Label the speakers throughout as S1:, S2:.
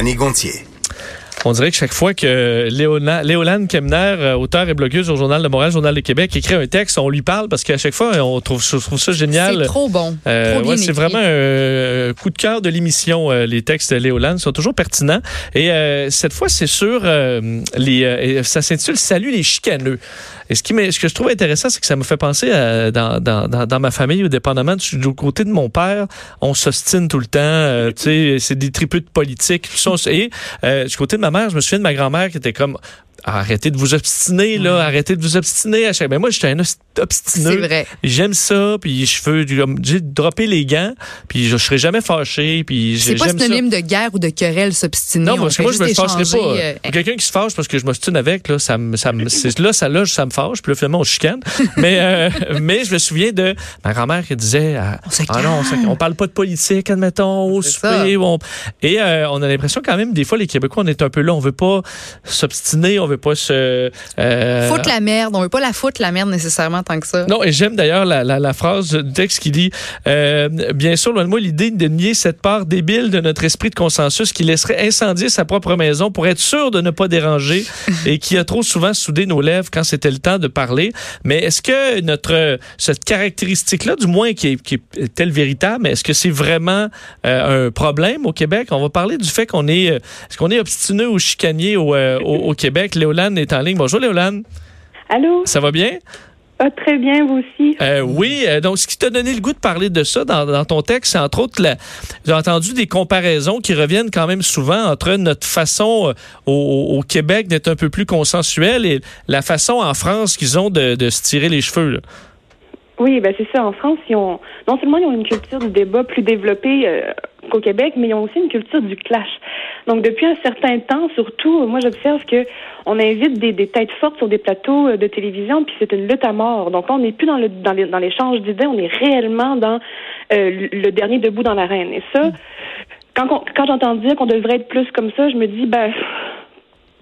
S1: René Gontier.
S2: On dirait que chaque fois que Léona, Léolane Kemner, euh, auteur et blogueuse au Journal de Montréal, Journal de Québec, écrit un texte, on lui parle parce qu'à chaque fois, on trouve, je trouve ça génial.
S3: C'est trop bon.
S2: Euh,
S3: trop bien
S2: ouais, c'est vraiment un coup de cœur de l'émission. euh, les textes de Léolane sont toujours pertinents. Et euh, cette fois, c'est sur euh, les. euh, ça s'intitule Salut les chicaneux. Et ce, qui m'est- ce que je trouve intéressant, c'est que ça me fait penser à, dans, dans, dans, dans ma famille, au dépendamment du, du côté de mon père, on s'ostine tout le temps. euh, tu sais, c'est des tripeux de politique. Et euh, du côté de ma je me souviens de ma grand-mère qui était comme arrêtez de vous obstiner là, arrêtez de vous obstiner à chaque. Mais moi, j'étais un obstineux.
S3: C'est vrai.
S2: J'aime ça, puis je veux j'ai droppé les gants, puis je, je serai jamais fâché, puis
S3: C'est pas
S2: ça.
S3: synonyme de guerre ou de querelle s'obstiner.
S2: Non,
S3: On
S2: parce que moi, je me fâcherai pas.
S3: euh,
S2: Quelqu'un qui se fâche parce que je m'ostine avec, là, ça me, ça me, c'est- là, ça, là, ça me fâche, puis là, finalement, on chicane. mais, euh, mais je me souviens de ma grand-mère qui disait, ah, ah non, on, on parle pas de politique, admettons, au souper. ou on- Et euh, on a l'impression quand même, des fois, les Québécois, on est un peu là, on veut pas s'obstiner, on veut pas se... euh,
S3: Foutre la merde. On veut pas la foutre, la merde, nécessairement, tant que ça.
S2: non, et j'aime d'ailleurs la, la, la phrase du texte qui dit euh, Bien sûr, loin de moi l'idée de nier cette part débile de notre esprit de consensus qui laisserait incendier sa propre maison pour être sûr de ne pas déranger et qui a trop souvent soudé nos lèvres quand c'était le temps de parler. Mais est-ce que notre cette caractéristique-là, du moins qui est, qui est telle véritable, est-ce que c'est vraiment euh, un problème au Québec? On va parler du fait qu'on est, est-ce qu'on est obstineux ou chicanier au, euh, au, au Québec. Léolane est en ligne. Bonjour Léolane,
S4: Allô?
S2: ça va bien?
S4: Ah, très bien, vous aussi.
S2: Euh, oui, euh, donc ce qui t'a donné le goût de parler de ça dans, dans ton texte, c'est entre autres, j'ai entendu des comparaisons qui reviennent quand même souvent entre notre façon euh, au, au Québec d'être un peu plus consensuel et la façon en France qu'ils ont de, de se tirer les cheveux. là.
S4: Oui, ben c'est ça. En France, ils ont, non seulement ils ont une culture du débat plus développée qu'au Québec, mais ils ont aussi une culture du clash. Donc, depuis un certain temps, surtout, moi, j'observe que on invite des, des têtes fortes sur des plateaux euh, de télévision, puis c'est une lutte à mort. Donc, là, on n'est plus dans le dans les- dans l'échange d'idées, on est réellement dans euh, le dernier debout dans l'arène. Et ça, quand, on- quand j'entends dire qu'on devrait être plus comme ça, je me dis, ben,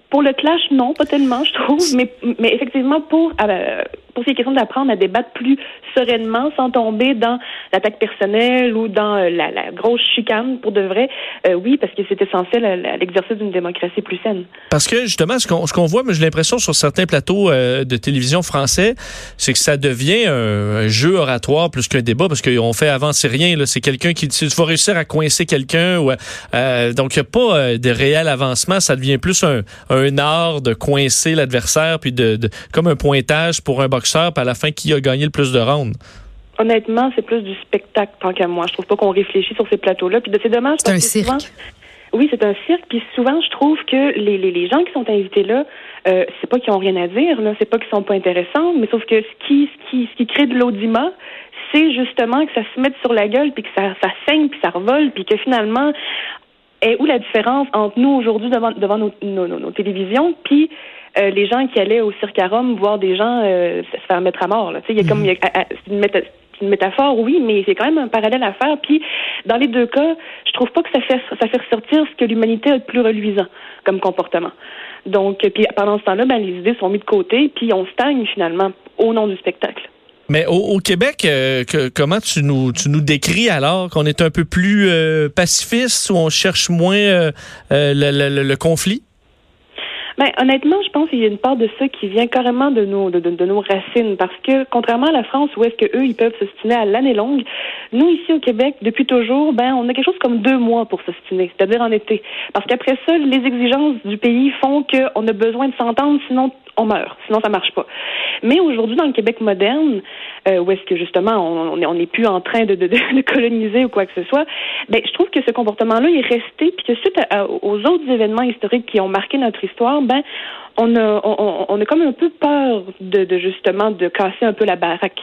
S4: pour le clash, non, pas tellement, je trouve, mais, mais effectivement, pour, euh, pour ces questions d'apprendre à débattre plus sereinement, sans tomber dans l'attaque personnelle ou dans euh, la, grosse chicane, pour de vrai, euh, oui, parce que c'est essentiel à, l'exercice d'une démocratie plus saine.
S2: Parce que justement, ce qu'on qu'on voit, mais j'ai l'impression sur certains plateaux euh, de télévision français, c'est que ça devient un, jeu oratoire plus qu'un débat parce qu'on fait avancer rien. C'est quelqu'un qui tu vas réussir à coincer quelqu'un. euh, donc, il n'y a pas euh, de réel avancement. Ça devient plus un, un art de coincer l'adversaire, puis de, de- comme un pointage pour un boxeur, puis à la fin, qui a gagné le plus de rounds.
S4: Honnêtement, c'est plus du spectacle tant qu'à moi. Je trouve pas qu'on réfléchit sur ces plateaux-là. Puis c'est dommage.
S3: C'est un
S4: que
S3: cirque.
S4: souvent- Oui, c'est un cirque. Puis souvent, je trouve que les, les, les gens qui sont invités là, euh, c'est pas qu'ils ont rien à dire, là, c'est pas qu'ils sont pas intéressants, mais sauf que ce qui, ce qui, ce qui crée de l'audimat, c'est justement que ça se mette sur la gueule, puis que ça, ça saigne, puis ça revole, puis que finalement, est où la différence entre nous aujourd'hui devant, devant nos, nos, nos- nos télévisions, puis euh, les gens qui allaient au cirque à Rome voir des gens euh, se faire mettre à mort. Là. Tu sais, Il y a comme il y a- à- à- c'est une, méta- c'est une métaphore, oui, mais c'est quand même un parallèle à faire. Puis dans les deux cas, je trouve pas que ça fait ça fait ressortir ce que l'humanité a de plus reluisant comme comportement. Donc, puis pendant ce temps-là, ben, les idées sont mises de côté, puis on stagne finalement au nom du spectacle.
S2: Mais au, au Québec, euh, comment tu nous, tu nous décris alors qu'on est un peu plus euh, pacifiste ou on cherche moins euh, euh, le, le- conflit?
S4: Ben, honnêtement, je pense qu'il y a une part de ça qui vient carrément de nos, de, de- nos racines. Parce que, contrairement à la France, où est-ce que eux, ils peuvent s'ostiner à l'année longue, nous, ici au Québec, depuis toujours, ben, on a quelque chose comme deux mois pour s'ostiner, c'est-à-dire en été. Parce qu'après ça, les exigences du pays font qu'on a besoin de s'entendre, sinon on meurt, sinon ça marche pas. Mais aujourd'hui, dans le Québec moderne, euh, où est-ce que justement on n'est plus en train de, coloniser ou quoi que ce soit, ben, je trouve que ce comportement-là est resté, puis que suite aux autres événements historiques qui ont marqué notre histoire, ben, on a, on, on- a comme un peu peur de, de justement de casser un peu la baraque.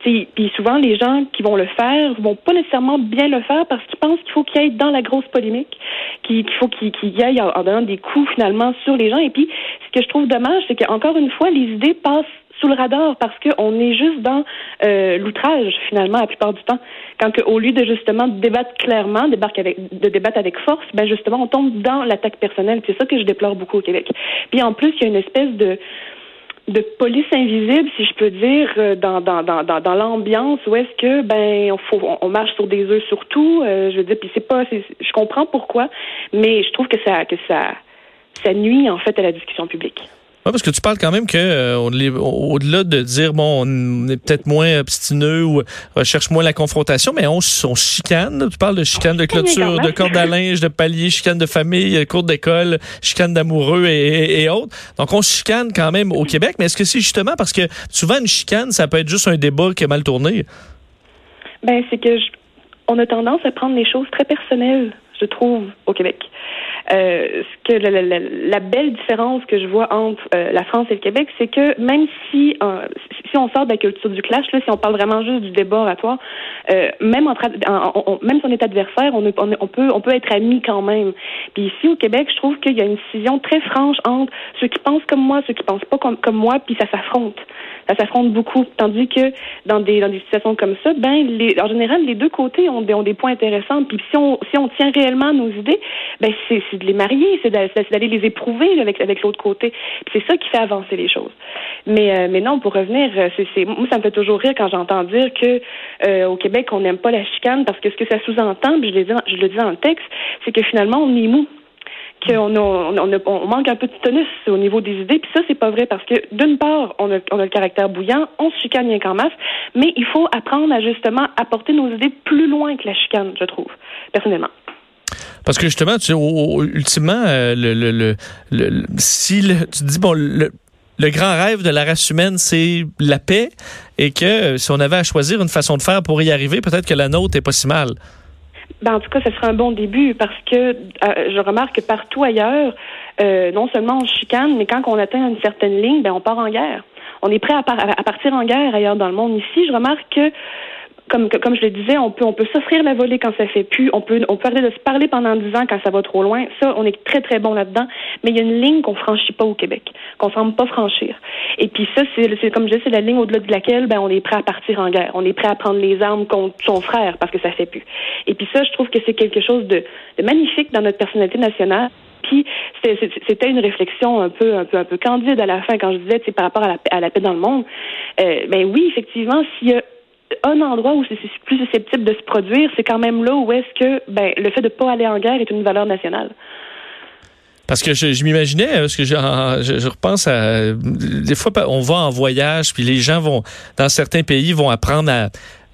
S4: Puis souvent, les gens qui vont le faire vont pas nécessairement bien le faire parce qu'ils pensent qu'il faut qu'ils aillent dans la grosse polémique, qu'il faut qu'ils y aillent en, donnant des coups finalement sur les gens. Et puis, ce que je trouve dommage, c'est qu'encore une fois, les idées passent sous le radar parce qu'on est juste dans euh, l'outrage finalement la plupart du temps. Quand que, au lieu de justement débattre clairement, de débattre avec force, ben justement on tombe dans l'attaque personnelle. C'est ça que je déplore beaucoup au Québec. Puis en plus, il y a une espèce de de police invisible, si je peux dire, euh, dans, dans, l'ambiance où est-ce que ben on, faut, on, marche sur des œufs surtout. Euh, je veux dire, puis c'est pas, je comprends pourquoi, mais je trouve que ça que ça ça nuit en fait à la discussion publique.
S2: Oui, parce que tu parles quand même que euh, au-delà de dire bon, on est peut-être moins obstineux ou recherche moins la confrontation, mais on, on chicane. Tu parles de chicane de clôture, de corde à linge, de palier, chicane de famille, cours d'école, chicane d'amoureux et, autres. Donc on chicane quand même au Québec. Mais est-ce que c'est justement parce que souvent une chicane, ça peut être juste un débat qui est mal tourné?
S4: Ben c'est que on a tendance à prendre les choses très personnelles, je trouve, au Québec. Euh, ce que la, la, la, belle différence que je vois entre euh, la France et le Québec, c'est que même si euh, si on sort de la culture du clash, là, si on parle vraiment juste du débat oratoire, euh, même entre même si on est adversaire, on, on, peut on peut être amis quand même. Puis ici au Québec, je trouve qu'il y a une scission très franche entre ceux qui pensent comme moi, ceux qui pensent pas comme, comme moi, puis ça s'affronte ça s'affronte beaucoup. Tandis que dans des dans des situations comme ça, ben les, en général les deux côtés ont des, ont des points intéressants. Puis si on si on tient réellement nos idées, ben c'est de les marier, c'est d'aller les éprouver avec avec l'autre côté. C'est ça qui fait avancer les choses. Mais euh, mais non, pour revenir, euh, c'est moi ça me fait toujours rire quand j'entends dire que euh, au Québec on n'aime pas la chicane parce que ce que ça sous-entend, je je le dis dans le texte, c'est que finalement on est mou qu'on on, on, manque un peu de tonus au niveau des idées. Puis ça, c'est pas vrai parce que d'une part, on a, on a le caractère bouillant, on se chicane rien qu'en masse, mais il faut apprendre à justement apporter nos idées plus loin que la chicane, je trouve, personnellement.
S2: Parce que justement, tu sais, ultimement, euh, le, le, le, si tu dis, bon, le, le grand rêve de la race humaine, c'est la paix, et que euh, si on avait à choisir une façon de faire pour y arriver, peut-être que la nôtre est pas si mal.
S4: Ben, en tout cas, ce serait un bon début parce que euh, je remarque que partout ailleurs, non seulement on chicane, mais quand on atteint une certaine ligne, ben, on part en guerre. On est prêt à, à partir en guerre ailleurs dans le monde. Ici, je remarque que comme, comme je le disais, on peut, on peut s'offrir la volée quand ça fait plus. On peut, on peut arrêter de se parler pendant dix ans quand ça va trop loin. Ça, on est très, très bon là-dedans. Mais il y a une ligne qu'on franchit pas au Québec, qu'on semble pas franchir. Et puis ça, c'est, comme je disais, c'est la ligne au-delà de laquelle, ben, on est prêt à partir en guerre. On est prêt à prendre les armes contre son frère parce que ça fait plus. Et puis ça, je trouve que c'est quelque chose de, de magnifique dans notre personnalité nationale. Puis c'était une réflexion un peu, un peu, un peu candide à la fin quand je disais, par rapport à la, à la paix dans le monde. Euh, ben oui, effectivement, s'il y a un endroit où c'est plus susceptible de se produire, c'est quand même là où est-ce que ben, le fait de ne pas aller en guerre est une valeur nationale.
S2: Parce que je, m'imaginais, parce que je, je, repense à des fois on va en voyage, puis les gens vont dans certains pays vont apprendre à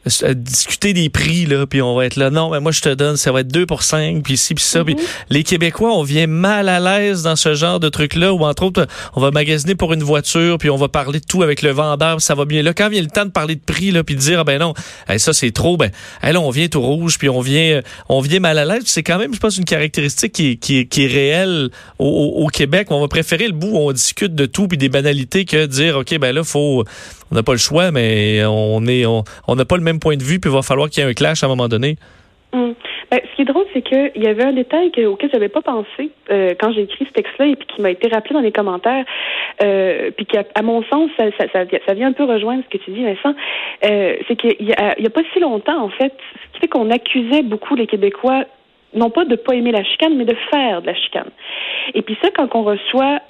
S2: discuter des prix là puis on va être là. Non mais moi je te donne ça va être 2 pour 5 puis ci puis ça puis mhm. les québécois on vient mal à l'aise dans ce genre de truc là ou entre autres on va magasiner pour une voiture puis on va parler de tout avec le vendeur ça va bien. Là quand vient le temps de parler de prix là puis de dire ah ben non ça c'est trop ben là on vient tout rouge puis on vient on vient mal à l'aise c'est quand même je pense une caractéristique qui, qui, qui est réelle au, au, Québec. On va préférer le bout où on discute de tout puis des banalités que dire ok ben là faut on n'a pas le choix, mais on est on n'a pas le même point de vue, puis il va falloir qu'il y ait un clash à un moment donné.
S4: Hum. Ben, ce qui est drôle, c'est qu'il y avait un détail auquel je n'avais pas pensé euh, quand j'ai écrit ce texte-là et puis qui m'a été rappelé dans les commentaires, euh, puis qui, à mon sens, ça, vient un peu rejoindre ce que tu dis, Vincent. Euh, c'est qu'il y, a, pas si longtemps, en fait, ce qui fait qu'on accusait beaucoup les Québécois non pas de pas aimer la chicane, mais de faire de la chicane. Et puis ça, quand on reçoit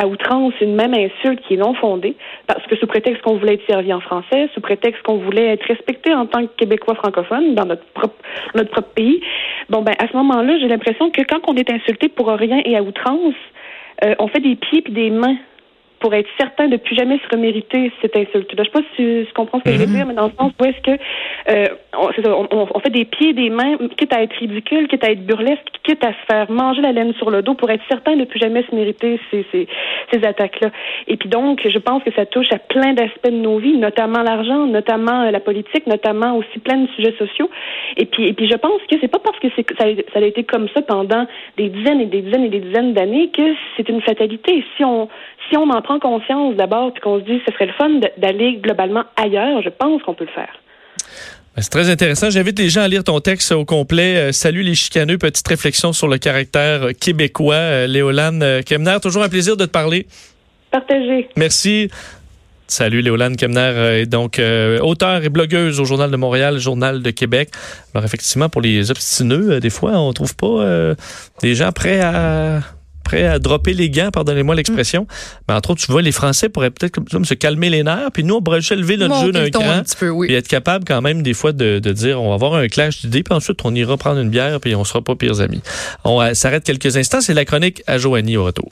S4: outrance une même insulte qui est non fondée, parce que sous prétexte qu'on voulait être servi en français, sous prétexte qu'on voulait être respecté en tant que Québécois francophone dans notre propre, notre propre pays, bon ben à ce moment-là, j'ai l'impression que quand on est insulté pour rien et à outrance, euh, on fait des pieds puis des mains pour être certain de plus jamais se remériter cette insulte. Je sais pas si tu comprends ce que je veux mhm. dire, mais dans le sens où est-ce que euh, on, fait des pieds, des mains, quitte à être ridicule, quitte à être burlesque, quitte à se faire manger la laine sur le dos pour être certain de plus jamais se mériter ces, ces, ces attaques-là. Et puis donc, je pense que ça touche à plein d'aspects de nos vies, notamment l'argent, notamment euh, la politique, notamment aussi plein de sujets sociaux. Et puis, et puis je pense que c'est pas parce que ça, ça a été comme ça pendant des dizaines et des dizaines et des dizaines d'années que c'est une fatalité. Si on si on en prend conscience d'abord, puis qu'on se dit que ce serait le fun d'aller globalement ailleurs, je pense qu'on peut le faire.
S2: Ben, c'est très intéressant. J'invite les gens à lire ton texte au complet. Euh, salut les chicaneux. Petite réflexion sur le caractère euh, québécois. Euh, Léolane Kemner, toujours un plaisir de te parler.
S4: Partagez.
S2: Merci. Salut Léolane Kemner, est donc auteur et blogueuse au Journal de Montréal, Journal de Québec. Alors effectivement, pour les obstineux, des fois, on trouve pas des gens prêts à prêts à dropper les gants, pardonnez-moi l'expression. Mais entre autres, tu vois, les Français pourraient peut-être comme- se calmer les nerfs, puis nous, on pourrait juste élever notre jeu d'un cran.
S3: oui.
S2: Puis être capable quand même des fois de, de dire on va avoir un clash d'idées, puis ensuite on ira prendre une bière, puis on sera pas pires amis. On euh, s'arrête quelques instants, c'est la chronique à Joanie au retour.